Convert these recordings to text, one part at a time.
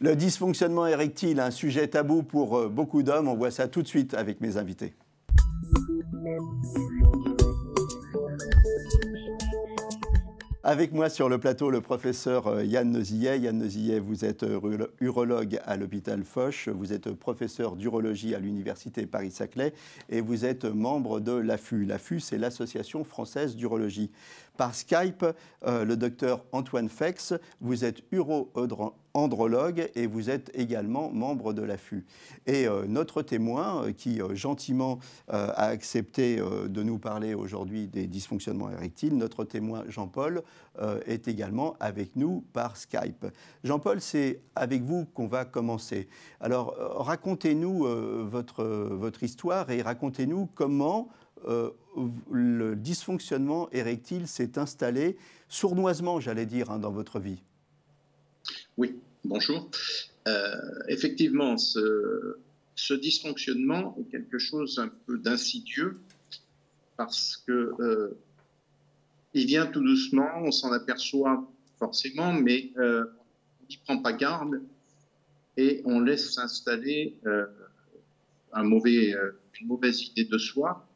Le dysfonctionnement érectile, un sujet tabou pour euh, beaucoup d'hommes. On voit ça tout de suite avec mes invités. Avec moi sur le plateau, le professeur euh, Yann Nozillet. Yann Nozillet, vous êtes euh, urologue à l'hôpital Foch, vous êtes professeur d'urologie à l'université Paris-Saclay et vous êtes membre de l'AFU. L'AFU, c'est l'Association française d'urologie. Par Skype, le docteur Antoine Fex, vous êtes uro andrologue et vous êtes également membre de l'AFU. Et euh, notre témoin, euh, qui euh, gentiment a accepté de nous parler aujourd'hui des dysfonctionnements érectiles, notre témoin Jean-Paul est également avec nous par Skype. Jean-Paul, c'est avec vous qu'on va commencer. Alors racontez-nous votre histoire et racontez-nous comment le dysfonctionnement érectile s'est installé sournoisement, j'allais dire, hein, dans votre vie. Oui, bonjour. Euh, effectivement, ce, dysfonctionnement est quelque chose un peu d'insidieux parce que euh, il vient tout doucement, on s'en aperçoit forcément, mais euh, on n'y prend pas garde et on laisse s'installer une mauvaise idée de soi.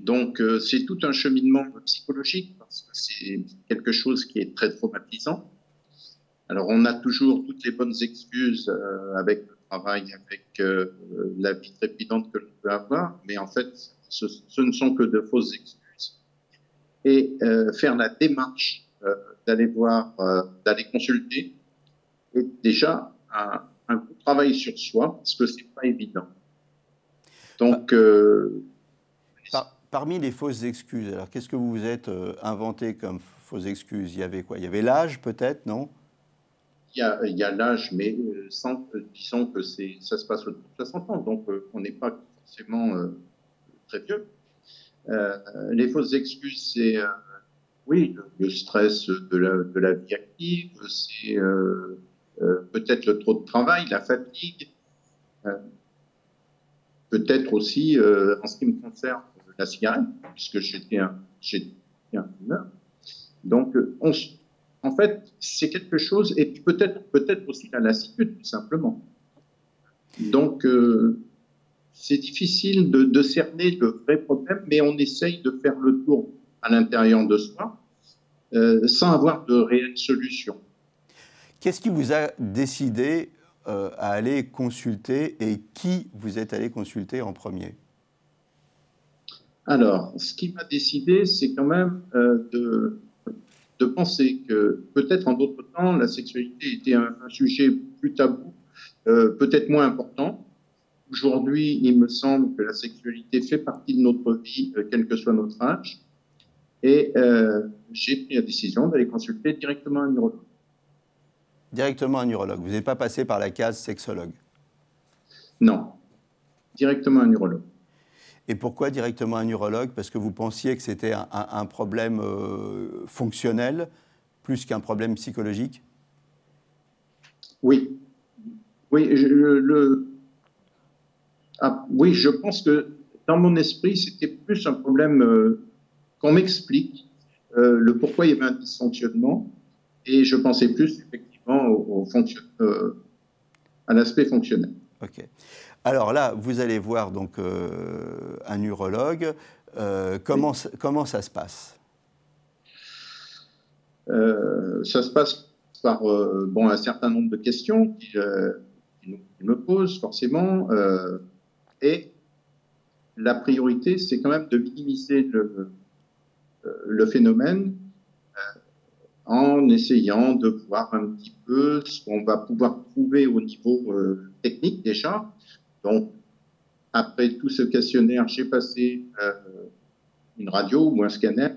Donc c'est tout un cheminement psychologique parce que c'est quelque chose qui est très traumatisant. Alors, on a toujours toutes les bonnes excuses euh, avec le travail, avec euh, la vie trépidante que l'on peut avoir, mais en fait, ce, ne sont que de fausses excuses. Et euh, faire la démarche d'aller voir, d'aller consulter, est déjà un, un travail sur soi, parce que c'est pas évident. Donc, parmi les fausses excuses, alors qu'est-ce que vous vous êtes inventé comme fausses excuses? Il y avait quoi? Il y avait l'âge, peut-être, non? Il y a, l'âge, mais euh, euh, disons que ça se passe au 60 ans, donc euh, on n'est pas forcément très vieux. les fausses excuses, c'est oui, le, stress de la, de la vie active, c'est peut-être le trop de travail, la fatigue, peut-être aussi, en ce qui me concerne, la cigarette, puisque j'étais un, un fumeur. Donc, on, en fait, c'est quelque chose, et peut-être peut-être aussi la lassitude, tout simplement. Donc, euh, c'est difficile de, cerner le vrai problème, mais on essaye de faire le tour à l'intérieur de soi euh, sans avoir de réelle solution. Qu'est-ce qui vous a décidé euh, à aller consulter et qui vous êtes allé consulter en premier? Alors, ce qui m'a décidé, c'est quand même de de penser que peut-être en d'autres temps, la sexualité était un, sujet plus tabou, euh, peut-être moins important. Aujourd'hui, il me semble que la sexualité fait partie de notre vie, euh, quel que soit notre âge. Et euh, j'ai pris la décision d'aller consulter directement un neurologue. Directement un neurologue. Vous n'êtes pas passé par la case sexologue? Non, directement un neurologue. Et pourquoi directement un urologue? Parce que vous pensiez que c'était un, problème euh, fonctionnel plus qu'un problème psychologique? Oui. Oui je, le, ah, oui, je pense que dans mon esprit, c'était plus un problème euh, qu'on m'explique euh, le pourquoi il y avait un dysfonctionnement. Et je pensais plus effectivement au, à l'aspect fonctionnel. OK. Alors là, vous allez voir donc euh, un urologue. Euh, comment, ça se passe? Euh, Ça se passe par bon, un certain nombre de questions qu'il me pose forcément. et la priorité, c'est quand même de minimiser le, le phénomène en essayant de voir un petit peu ce qu'on va pouvoir trouver au niveau technique déjà, donc, après tout ce questionnaire, j'ai passé euh, une radio ou un scanner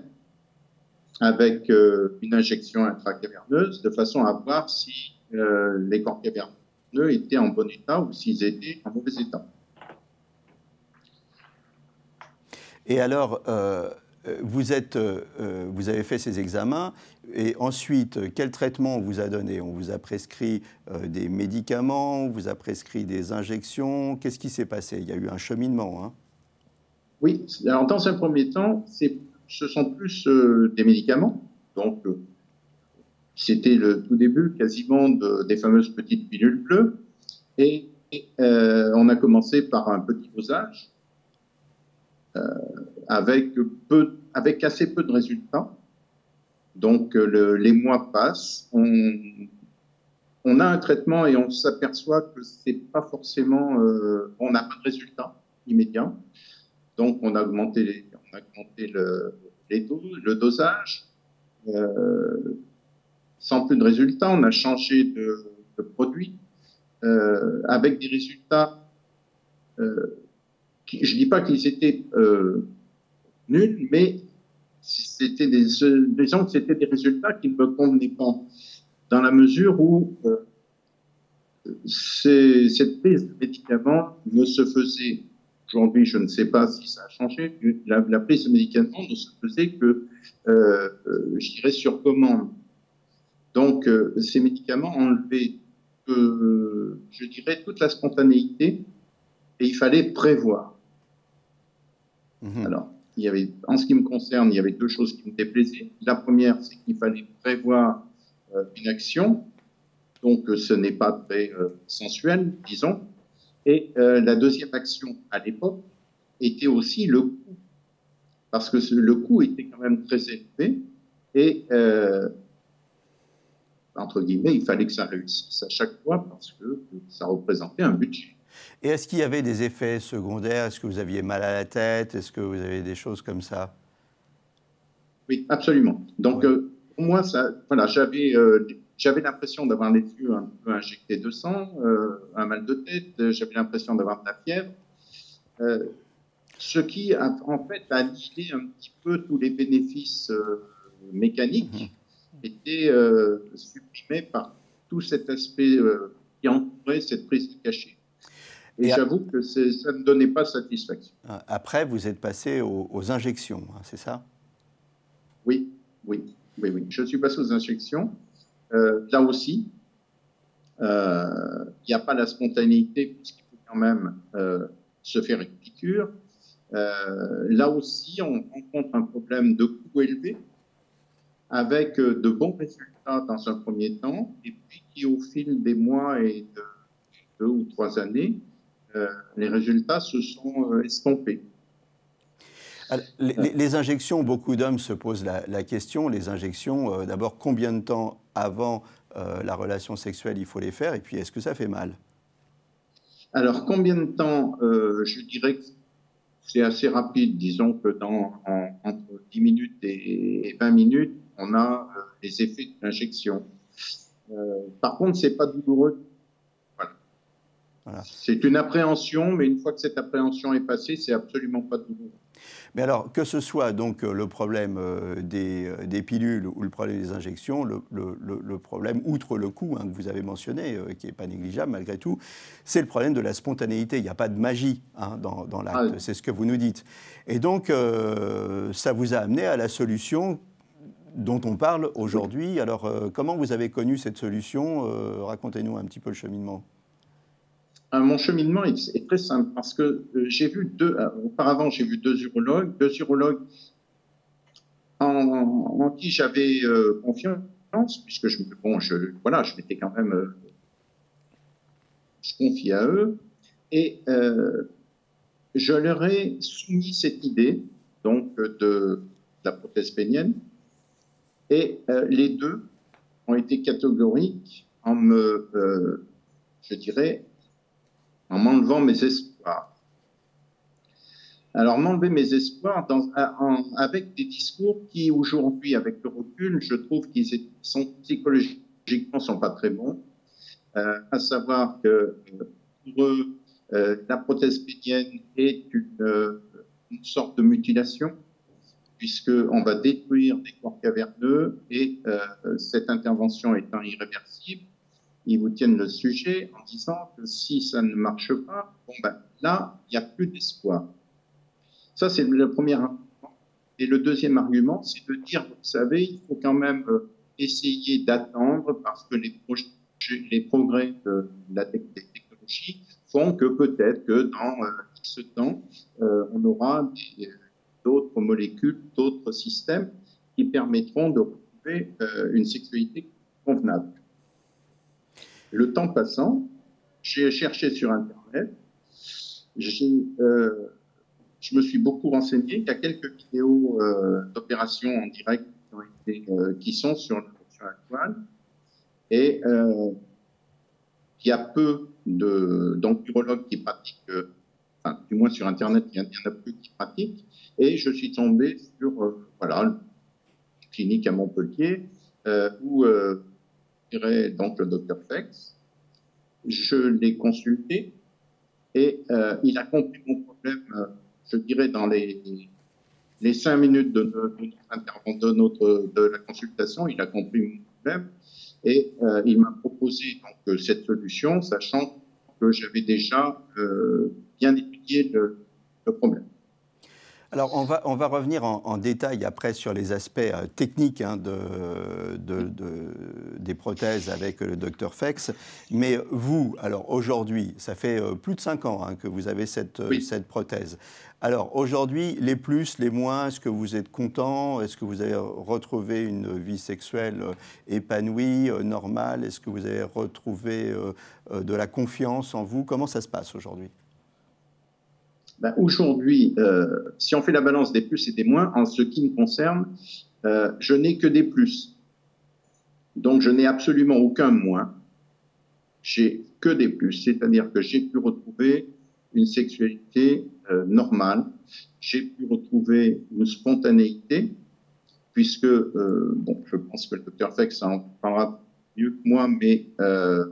avec euh, une injection intracaverneuse de façon à voir si euh, les corps caverneux étaient en bon état ou s'ils étaient en mauvais état. Et alors, vous, êtes, vous avez fait ces examens et ensuite, quel traitement on vous a donné? On vous a prescrit euh, des médicaments, on vous a prescrit des injections. Qu'est-ce qui s'est passé? Il y a eu un cheminement. Hein oui, dans un premier temps, ce sont plus euh, des médicaments. Donc, euh, c'était le tout début quasiment des fameuses petites pilules bleues. Et, on a commencé par un petit dosage avec, peu, avec assez peu de résultats. Donc les mois passent, on, on a un traitement et on s'aperçoit que c'est pas forcément, euh, on n'a pas de résultat immédiat. Donc on a augmenté, les, on a augmenté le, les le dosage. Euh, sans plus de résultats, on a changé de, de produit euh, avec des résultats. Je dis pas qu'ils étaient euh, nuls, mais c'était des, c'était des résultats qui ne me convenaient pas dans la mesure où euh, cette prise de médicaments ne se faisait, aujourd'hui je ne sais pas si ça a changé, la, prise de médicaments ne se faisait que, euh, je dirais, sur commande. Donc ces médicaments enlevaient, je dirais, toute la spontanéité et il fallait prévoir. Mhm. Alors, il y avait, en ce qui me concerne, il y avait deux choses qui me déplaisaient. La première, c'est qu'il fallait prévoir euh, une action, donc euh, ce n'est pas très euh, sensuel, disons. Et la deuxième action à l'époque était aussi le coût, parce que le coût était quand même très élevé et entre guillemets, il fallait que ça réussisse à chaque fois parce que ça représentait un budget. Et est-ce qu'il y avait des effets secondaires? Est-ce que vous aviez mal à la tête? Est-ce que vous avez des choses comme ça? Oui, absolument. Donc, pour moi, ça, voilà, j'avais, euh, j'avais l'impression d'avoir les yeux un peu injectés de sang, euh, un mal de tête, j'avais l'impression d'avoir de la fièvre. Euh, ce qui, a, en fait, a annihilé un petit peu tous les bénéfices mécaniques, mmh. étaient supprimés par tout cet aspect qui entourait cette prise de cachet. Et, j'avoue que ça ne donnait pas satisfaction. Après, vous êtes passé aux, aux injections, hein, c'est ça? Oui, oui. Oui, oui. Je suis passé aux injections. Euh, là aussi, euh, il n'y a pas la spontanéité puisqu'il faut quand même euh, se faire une piqûre. là aussi, on rencontre un problème de coût élevé avec de bons résultats dans un premier temps et puis qui, au fil des mois et de deux ou trois années, les résultats se sont estompés. Les, injections, beaucoup d'hommes se posent la, question, les injections, euh, d'abord, combien de temps avant euh, la relation sexuelle il faut les faire, et puis est-ce que ça fait mal? Alors, combien de temps euh, Je dirais que c'est assez rapide, disons que dans entre 10 minutes et, 20 minutes, on a les effets de l'injection. par contre, c'est pas douloureux. Voilà. C'est une appréhension, mais une fois que cette appréhension est passée, c'est absolument pas douloureux. Mais alors, que ce soit donc euh, le problème euh, euh, des, pilules ou le problème des injections, le, problème, outre le coût hein, que vous avez mentionné, qui n'est pas négligeable malgré tout, c'est le problème de la spontanéité. Il n'y a pas de magie hein, dans, l'acte, ah c'est ce que vous nous dites. Et donc, ça vous a amené à la solution dont on parle aujourd'hui. Alors, comment vous avez connu cette solution? Racontez-nous un petit peu le cheminement. Euh, mon cheminement est, très simple parce que euh, j'ai vu deux, euh, auparavant j'ai vu deux urologues, deux urologues en, qui j'avais confiance, puisque je, bon, je, voilà, je m'étais quand même, je confiais à eux, et je leur ai soumis cette idée, donc de, la prothèse pénienne, et les deux ont été catégoriques en me, je dirais, en m'enlevant mes espoirs. Alors, m'enlever mes espoirs avec des discours qui, aujourd'hui, avec le recul, je trouve qu'ils sont psychologiquement sont pas très bons. Euh, à savoir que euh, pour eux, euh, la prothèse pénienne est une sorte de mutilation, puisqu'on va détruire des corps caverneux et cette intervention étant irréversible, ils vous tiennent le sujet en disant que si ça ne marche pas, bon ben, là, il n'y a plus d'espoir. Ça, c'est le premier argument. Et le deuxième argument, c'est de dire, vous savez, il faut quand même euh, essayer d'attendre parce que les, les progrès de la technologie font que peut-être que dans ce euh, temps, euh, on aura d'autres molécules, d'autres systèmes qui permettront de retrouver une sexualité convenable. Le temps passant, j'ai cherché sur Internet, euh, je me suis beaucoup renseigné. Il y a quelques vidéos euh, d'opérations en direct qui, sont sur, sur la toile. Et il y a peu d'enturologues qui pratiquent, du moins sur Internet, il y en a peu qui pratiquent. Et je suis tombé sur, euh, voilà, une clinique à Montpellier, euh, où, dirais, donc le docteur Fex. Je l'ai consulté et euh, il a compris mon problème, euh, je dirais, dans les, les cinq minutes de, notre, de la consultation, il a compris mon problème et euh, il m'a proposé donc cette solution, sachant que j'avais déjà bien étudié le problème. Alors, on va, on va revenir en, détail après sur les aspects euh, techniques hein, de, des prothèses avec le docteur Fex. Mais vous, alors aujourd'hui, ça fait euh, plus de 5 ans hein, que vous avez cette, euh, cette prothèse. Alors aujourd'hui, les plus, les moins, est-ce que vous êtes content? Est-ce que vous avez retrouvé une vie sexuelle épanouie, normale? Est-ce que vous avez retrouvé de la confiance en vous? Comment ça se passe aujourd'hui? Ben, aujourd'hui, euh, si on fait la balance des plus et des moins, en ce qui me concerne, euh, je n'ai que des plus. Donc, je n'ai absolument aucun moins. J'ai que des plus, c'est-à-dire que j'ai pu retrouver une sexualité euh, normale, j'ai pu retrouver une spontanéité, puisque, bon, je pense que le docteur Fex en parlera mieux que moi, mais on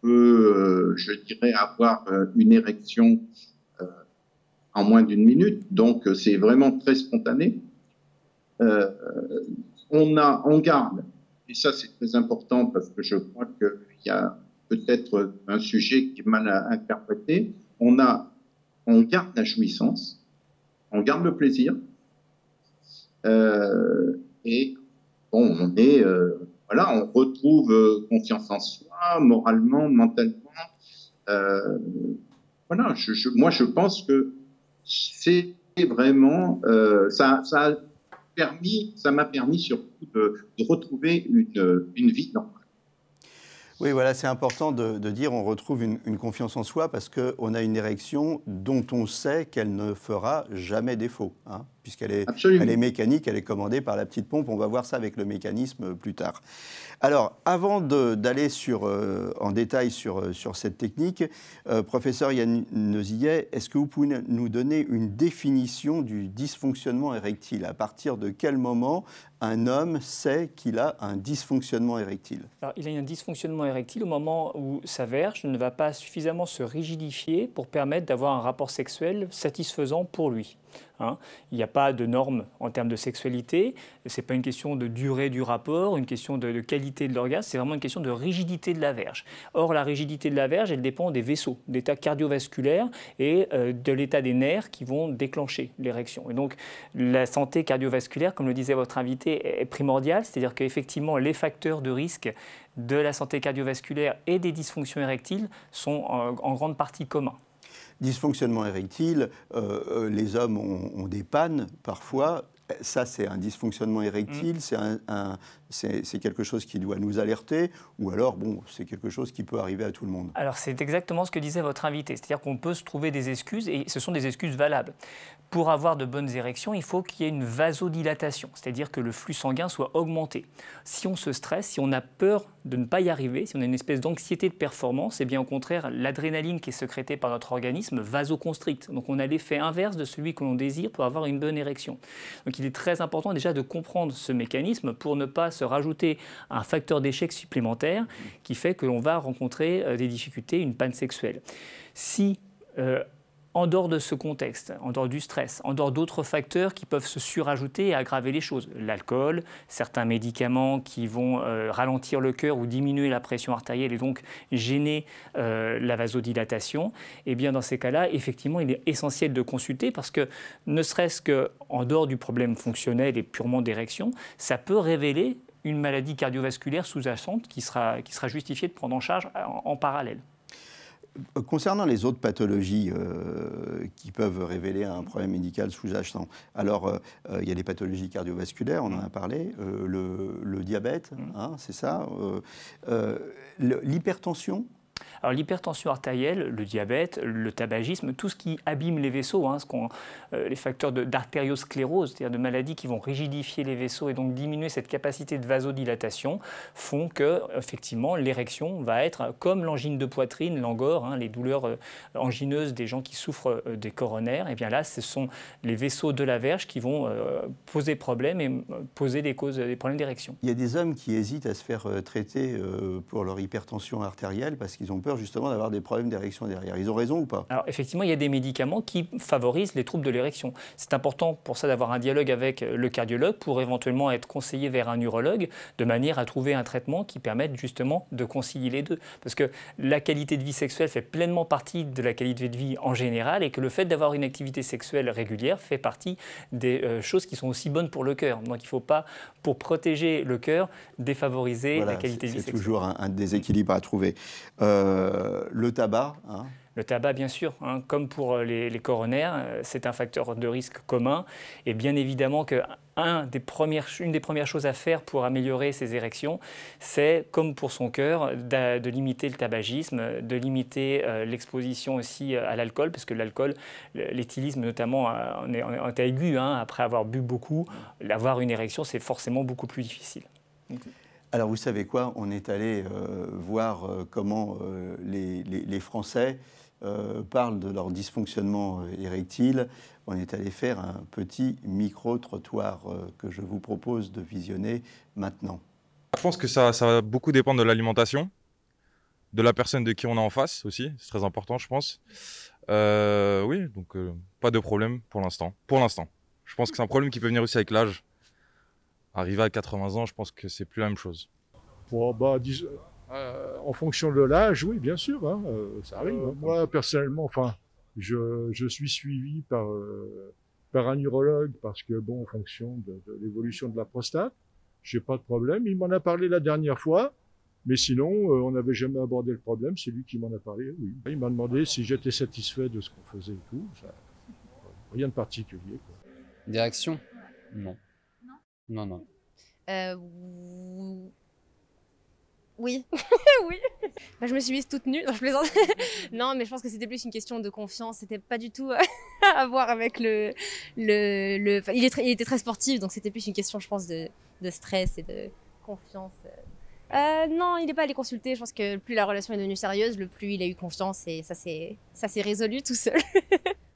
peut, je dirais, avoir une érection en moins d'une minute, donc euh, c'est vraiment très spontané. Euh, on a, on garde, et ça c'est très important parce que je crois qu'il y a peut-être un sujet qui est mal interprété. On a, on garde la jouissance, on garde le plaisir, euh, et bon, on est, voilà, on retrouve confiance en soi, moralement, mentalement. Voilà, moi je pense que c'est vraiment, euh, ça, ça m'a permis surtout de, retrouver une, vie normale. Oui, voilà, c'est important de, dire on retrouve une, une confiance en soi parce qu'on a une érection dont on sait qu'elle ne fera jamais défaut. Hein puisqu'elle est, elle est mécanique, elle est commandée par la petite pompe. On va voir ça avec le mécanisme plus tard. Alors, avant d'aller euh, en détail sur, euh, sur cette technique, euh, professeur Yann Nezillet, est-ce que vous pouvez nous donner une définition du dysfonctionnement érectile? À partir de quel moment un homme sait qu'il a un dysfonctionnement érectile? Alors, Il a un dysfonctionnement érectile au moment où sa verge ne va pas suffisamment se rigidifier pour permettre d'avoir un rapport sexuel satisfaisant pour lui. Hein. Il n'y a pas de normes en termes de sexualité. Ce n'est pas une question de durée du rapport, une question de, qualité de l'orgasme, c'est vraiment une question de rigidité de la verge. Or, la rigidité de la verge, elle dépend des vaisseaux, d'état cardiovasculaire et euh, de l'état des nerfs qui vont déclencher l'érection. Et donc, la santé cardiovasculaire, comme le disait votre invité, est primordiale, c'est-à-dire qu'effectivement, les facteurs de risque de la santé cardiovasculaire et des dysfonctions érectiles sont en grande partie communs dysfonctionnement érectile, euh, euh, les hommes ont, ont, des pannes parfois. Ça, c'est un dysfonctionnement érectile, mmh. c'est un, un, c'est quelque chose qui doit nous alerter ou alors, bon, c'est quelque chose qui peut arriver à tout le monde Alors, c'est exactement ce que disait votre invité. C'est-à-dire qu'on peut se trouver des excuses et ce sont des excuses valables. Pour avoir de bonnes érections, il faut qu'il y ait une vasodilatation, c'est-à-dire que le flux sanguin soit augmenté. Si on se stresse, si on a peur de ne pas y arriver, si on a une espèce d'anxiété de performance, et eh bien au contraire, l'adrénaline qui est sécrétée par notre organisme vasoconstricte. Donc on a l'effet inverse de celui que l'on désire pour avoir une bonne érection. Donc il est très important déjà de comprendre ce mécanisme pour ne pas se rajouter un facteur d'échec supplémentaire qui fait que l'on va rencontrer euh, des difficultés, une panne sexuelle. Si euh, en dehors de ce contexte, en dehors du stress, en dehors d'autres facteurs qui peuvent se surajouter et aggraver les choses, l'alcool, certains médicaments qui vont euh, ralentir le cœur ou diminuer la pression artérielle et donc gêner euh, la vasodilatation, eh bien dans ces cas-là, effectivement, il est essentiel de consulter parce que ne serait-ce qu'en dehors du problème fonctionnel et purement d'érection, ça peut révéler une maladie cardiovasculaire sous-jacente qui sera, justifiée de prendre en charge en parallèle. Concernant les autres pathologies euh, qui peuvent révéler un problème médical sous-jacent, alors euh, il y a les pathologies cardiovasculaires, on en a parlé, le, diabète, mm. hein, c'est ça, l'hypertension alors l'hypertension artérielle, le diabète, le tabagisme, tout ce qui abîme les vaisseaux, hein, euh, les facteurs d'artériosclérose, c'est-à-dire de maladies qui vont rigidifier les vaisseaux et donc diminuer cette capacité de vasodilatation, font que effectivement l'érection va être comme l'angine de poitrine, l'angor, hein, les douleurs euh, angineuses des gens qui souffrent euh, des coronaires. Et bien là, ce sont les vaisseaux de la verge qui vont poser problème et poser des causes, des problèmes d'érection. Il y a des hommes qui hésitent à se faire traiter pour leur hypertension artérielle parce qu'ils ont peur justement d'avoir des problèmes d'érection derrière. Ils ont raison ou pas? Alors effectivement, il y a des médicaments qui favorisent les troubles de l'érection. C'est important pour ça d'avoir un dialogue avec le cardiologue pour éventuellement être conseillé vers un urologue de manière à trouver un traitement qui permette justement de concilier les deux. Parce que la qualité de vie sexuelle fait pleinement partie de la qualité de vie en général et que le fait d'avoir une activité sexuelle régulière fait partie des euh, choses qui sont aussi bonnes pour le cœur. Donc il ne faut pas, pour protéger le cœur, défavoriser la qualité de vie sexuelle. C'est toujours un, déséquilibre à trouver. Euh, le tabac. Hein. Le tabac, bien sûr, hein, comme pour euh, les, coronaires, euh, c'est un facteur de risque commun. Et bien évidemment que des premières, une des premières choses à faire pour améliorer ses érections, c'est, comme pour son cœur, de, limiter le tabagisme, de limiter l'exposition aussi à l'alcool, parce que l'alcool, l'éthylisme notamment, en est, en aigu, hein, après avoir bu beaucoup, avoir une érection, c'est forcément beaucoup plus difficile. Alors vous savez quoi? On est allé euh, voir euh, comment euh, les, Français parlent de leur dysfonctionnement érectile. On est allé faire un petit micro-trottoir que je vous propose de visionner maintenant. Je pense que ça, ça va beaucoup dépendre de l'alimentation, de la personne de qui on est en face aussi. C'est très important, je pense. oui, donc pas de problème pour l'instant. Pour l'instant. Je pense que c'est un problème qui peut venir aussi avec l'âge. Arrivé à 80 ans, je pense que c'est plus la même chose. bah, euh, en fonction de l'âge, oui, bien sûr, hein, euh, ça arrive. Hein. Moi, personnellement, enfin, je, je, suis suivi par, euh, par un urologue parce que, bon, en fonction de, de l'évolution de la prostate, j'ai pas de problème. Il m'en a parlé la dernière fois, mais sinon, on n'avait jamais abordé le problème. C'est lui qui m'en a parlé, oui. Il m'a demandé si j'étais satisfait de ce qu'on faisait et tout. Ça, rien de particulier. Quoi. Direction? Non. Non, non. Euh, oui, oui. Bah, je me suis mise toute nue. Non, je plaisante. non, mais je pense que c'était plus une question de confiance. C'était pas du tout euh, à voir avec le. le, le... il, est il, était très sportif, donc c'était plus une question, je pense, de, de stress et de confiance. Euh, non, il n'est pas allé consulter. Je pense que plus la relation est devenue sérieuse, le plus il a eu confiance et ça s'est résolu tout seul.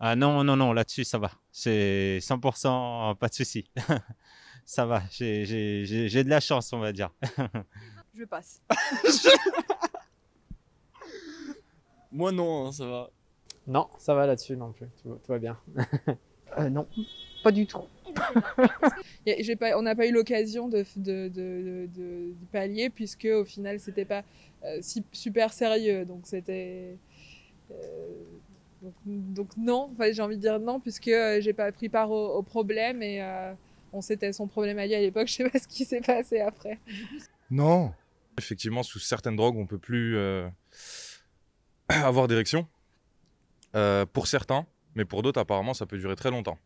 ah non, non, non, là-dessus ça va. C'est 100% pas de souci. Ça va, j'ai de la chance, on va dire. Je passe. Moi non, hein, ça va. Non, ça va là-dessus non plus, tout, va bien. euh, non, pas du tout. pas, on n'a pas eu l'occasion de, de, de, de, pallier puisque au final c'était pas euh, si, super sérieux donc c'était euh, donc, donc, non enfin, j'ai envie de dire non puisque j'ai pas pris part au, au problème et on c'était son problème à lui à l'époque, je sais pas ce qui s'est passé après. Non. Effectivement, sous certaines drogues, on peut plus euh, avoir d'érection. Euh, pour certains, mais pour d'autres, apparemment, ça peut durer très longtemps.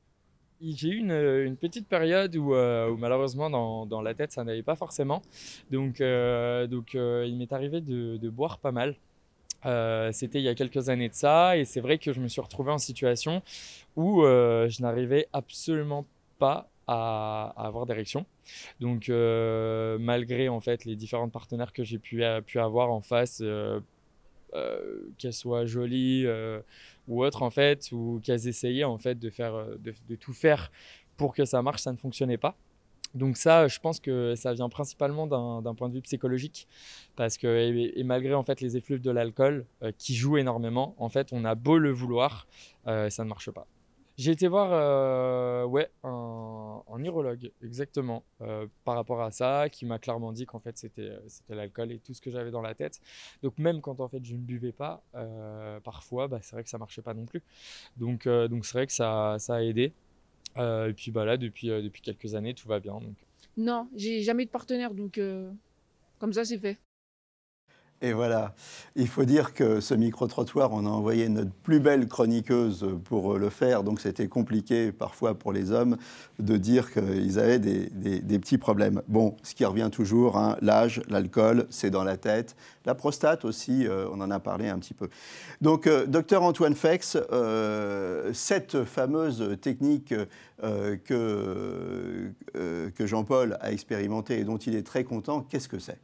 J'ai eu une, petite période où, euh, malheureusement dans, la tête ça n'allait pas forcément. Donc, donc il m'est arrivé de, de, boire pas mal. C'était il y a quelques années de ça et c'est vrai que je me suis retrouvé en situation où je n'arrivais absolument pas avoir d'érection. Donc euh, malgré en fait les différentes partenaires que j'ai pu, euh, avoir en face, euh, qu'elles soient jolies ou autres en fait, ou qu'elles essayaient en fait de faire de, tout faire pour que ça marche, ça ne fonctionnait pas. Donc ça, je pense que ça vient principalement d'un point de vue psychologique, parce que et, malgré en fait les effluves de l'alcool qui jouent énormément, en fait, on a beau le vouloir, ça ne marche pas. J'ai été voir euh, ouais, un, un, exactement, euh, par rapport à ça, qui m'a clairement dit qu'en fait c'était, euh, c'était l'alcool et tout ce que j'avais dans la tête. Donc même quand en fait je ne buvais pas, parfois bah, c'est vrai que ça marchait pas non plus. Donc, donc c'est vrai que ça, ça a aidé. et puis bah, là, depuis, depuis quelques années, tout va bien. Donc. Non, j'ai jamais eu de partenaire, donc comme ça c'est fait. Et voilà. Il faut dire que ce micro-trottoir, on a envoyé notre plus belle chroniqueuse pour le faire, donc c'était compliqué parfois pour les hommes de dire qu'ils avaient des, petits problèmes. Bon, ce qui revient toujours, hein, l'âge, l'alcool, c'est dans la tête. La prostate aussi, euh, on en a parlé un petit peu. Donc, euh, docteur Antoine Fex, euh, cette fameuse technique que, que Jean-Paul a expérimentée et dont il est très content, qu'est-ce que c'est?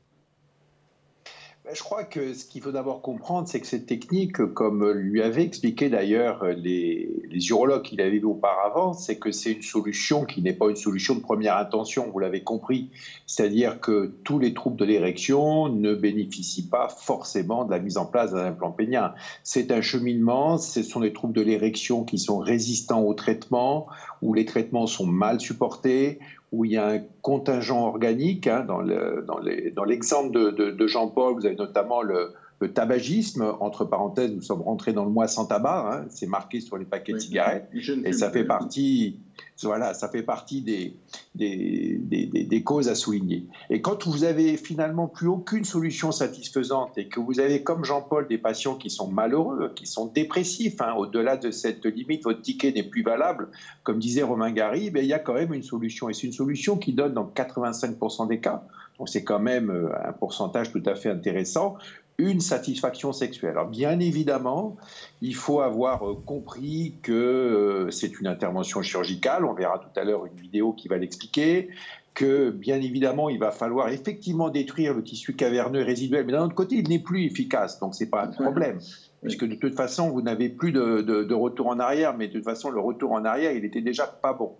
Je crois que ce qu'il faut d'abord comprendre, c'est que cette technique, comme lui avaient expliqué d'ailleurs les, les, urologues qu'il avait vu auparavant, c'est que c'est une solution qui n'est pas une solution de première intention, vous l'avez compris. C'est-à-dire que tous les troubles de l'érection ne bénéficient pas forcément de la mise en place d'un implant pénien. C'est un cheminement, ce sont des troubles de l'érection qui sont résistants au traitement, où les traitements sont mal supportés, où il y a un contingent organique. Hein, dans l'exemple de, Jean-Paul, vous avez notamment le, le, tabagisme. Entre parenthèses, nous sommes rentrés dans le mois sans tabac. Hein, c'est marqué sur les paquets de cigarettes. Et ça fait partie voilà, ça fait partie des, des, causes à souligner. Et quand vous avez finalement plus aucune solution satisfaisante et que vous avez, comme Jean-Paul, des patients qui sont malheureux, qui sont dépressifs, hein, au-delà de cette limite, votre ticket n'est plus valable, comme disait Romain Gary, ben, il y a quand même une solution. Et c'est une solution qui donne dans 85% des cas, donc c'est quand même euh, un pourcentage tout à fait intéressant, une satisfaction sexuelle. Alors bien évidemment, il faut avoir euh, compris que euh, c'est une intervention chirurgicale, on verra tout à l'heure une vidéo qui va l'expliquer, que bien évidemment il va falloir effectivement détruire le tissu caverneux résiduel, mais d'un autre côté il n'est plus efficace, donc ce n'est pas un problème. Puisque de toute façon, vous n'avez plus de, de, retour en arrière, mais de toute façon, le retour en arrière, il était déjà pas bon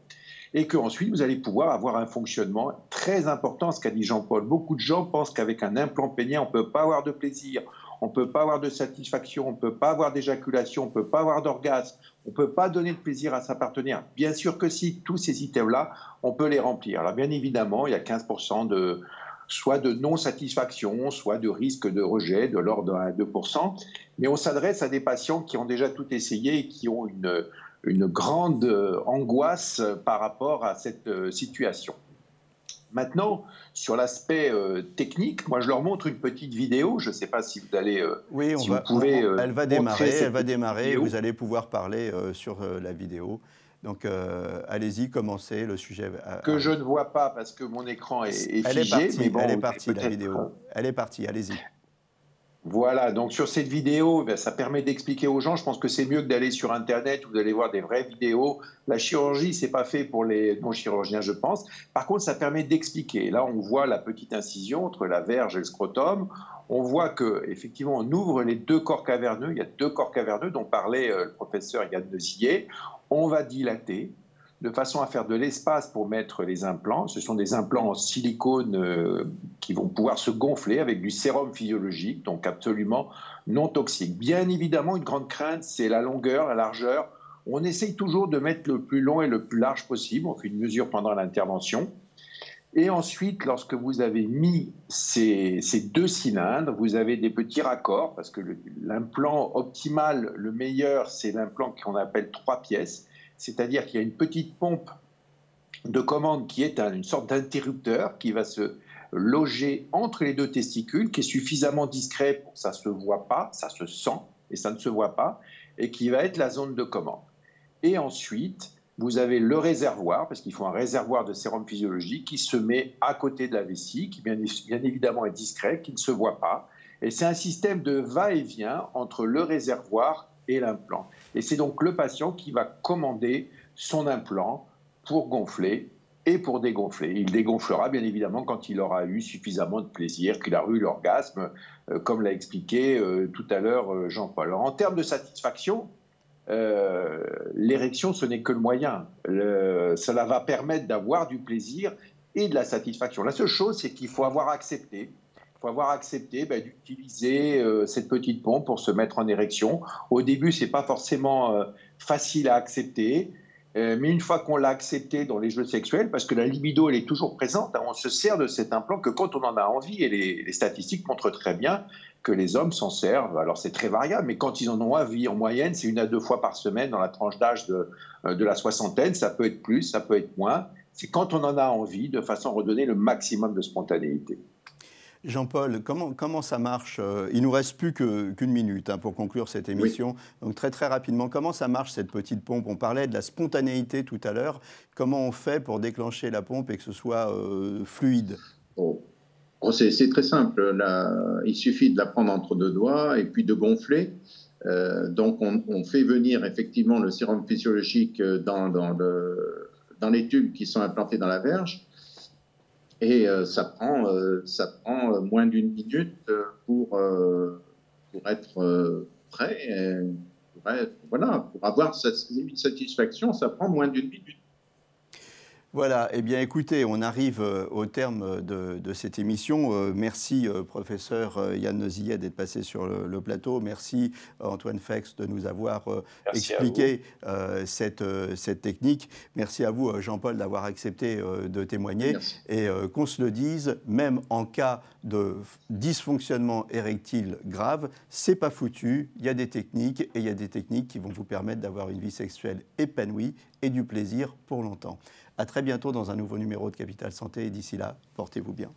et qu'ensuite vous allez pouvoir avoir un fonctionnement très important, ce qu'a dit Jean-Paul. Beaucoup de gens pensent qu'avec un implant pénien, on ne peut pas avoir de plaisir, on ne peut pas avoir de satisfaction, on ne peut pas avoir d'éjaculation, on ne peut pas avoir d'orgasme, on ne peut pas donner de plaisir à sa partenaire. Bien sûr que si, tous ces items-là, on peut les remplir. Alors bien évidemment, il y a 15% de soit de non-satisfaction, soit de risque de rejet de l'ordre de 2%. Mais on s'adresse à des patients qui ont déjà tout essayé et qui ont une, une grande euh, angoisse par rapport à cette euh, situation. Maintenant, sur l'aspect euh, technique, moi je leur montre une petite vidéo. Je ne sais pas si vous allez. oui, on va, vous elle va démarrer. Elle va démarrer. Vous allez pouvoir parler sur la vidéo. Donc allez-y, commencez le sujet. Que je ne vois pas parce que mon écran est, figé. Elle est partie, elle est partie la vidéo. Elle est partie, allez-y. Voilà, donc sur cette vidéo, eh ça permet d'expliquer aux gens. Je pense que c'est mieux que d'aller sur Internet où vous allez voir des vraies vidéos. La chirurgie, c'est pas fait pour les non-chirurgiens, je pense. Par contre, ça permet d'expliquer. Là, on voit la petite incision entre la verge et le scrotum. On voit que effectivement, on ouvre les deux corps caverneux. Il y a deux corps caverneux dont parlait euh, le professeur Yann Dezillet. On va dilater de façon à faire de l'espace pour mettre les implants. Ce sont des implants en silicone euh, qui vont pouvoir se gonfler avec du sérum physiologique, donc absolument non toxique. Bien évidemment, une grande crainte, c'est la longueur, la largeur. On essaye toujours de mettre le plus long et le plus large possible. On fait une mesure pendant l'intervention. Et ensuite, lorsque vous avez mis ces, ces, deux cylindres, vous avez des petits raccords, parce que l'implant optimal, le meilleur, c'est l'implant qu'on appelle trois pièces c'est-à-dire qu'il y a une petite pompe de commande qui est une sorte d'interrupteur qui va se loger entre les deux testicules, qui est suffisamment discret pour que ça ne se voit pas, ça se sent et ça ne se voit pas, et qui va être la zone de commande. Et ensuite, vous avez le réservoir, parce qu'il faut un réservoir de sérum physiologique qui se met à côté de la vessie, qui bien, bien évidemment est discret, qui ne se voit pas. Et c'est un système de va-et-vient entre le réservoir et l'implant. Et c'est donc le patient qui va commander son implant pour gonfler et pour dégonfler. Il dégonflera bien évidemment quand il aura eu suffisamment de plaisir, qu'il a eu l'orgasme, euh, comme l'a expliqué euh, tout à l'heure euh, Jean-Paul. En termes de satisfaction, l'érection, ce n'est que le moyen. cela va permettre d'avoir du plaisir et de la satisfaction. La seule chose, c'est qu'il faut avoir accepté faut avoir accepté ben, d'utiliser euh, cette petite pompe pour se mettre en érection. Au début, ce n'est pas forcément euh, facile à accepter, euh, mais une fois qu'on l'a accepté dans les jeux sexuels, parce que la libido, elle est toujours présente, hein, on se sert de cet implant que quand on en a envie, et les, statistiques montrent très bien que les hommes s'en servent. Alors c'est très variable, mais quand ils en ont envie, en moyenne, c'est une à deux fois par semaine dans la tranche d'âge de, de la soixantaine. Ça peut être plus, ça peut être moins. C'est quand on en a envie, de façon à redonner le maximum de spontanéité. Jean-Paul, comment, comment ça marche Il nous reste plus qu'une minute hein, pour conclure cette émission. Donc très très rapidement, comment ça marche cette petite pompe? On parlait de la spontanéité tout à l'heure. Comment on fait pour déclencher la pompe et que ce soit fluide? Oh. Oh, c'est très simple. il suffit de la prendre entre deux doigts et puis de gonfler. Euh, donc, on, fait venir effectivement le sérum physiologique dans, dans, les tubes qui sont implantés dans la verge. Et euh, ça, prend, euh, ça prend moins d'une minute pour, pour être prêt. voilà, pour avoir cette satisfaction, ça prend moins d'une minute. Voilà, eh bien écoutez, on arrive euh, au terme de, cette émission. Euh, merci euh, professeur Yann Nozillet d'être passé sur le, plateau. Merci Antoine Fex de nous avoir expliqué cette, cette, technique. Merci à vous Jean-Paul d'avoir accepté de témoigner. Et qu'on se le dise, même en cas de dysfonctionnement érectile grave, c'est pas foutu. Il y a des techniques et il y a des techniques qui vont vous permettre d'avoir une vie sexuelle épanouie et du plaisir pour longtemps. À très bientôt dans un nouveau numéro de Capital Santé et d'ici là, portez-vous bien.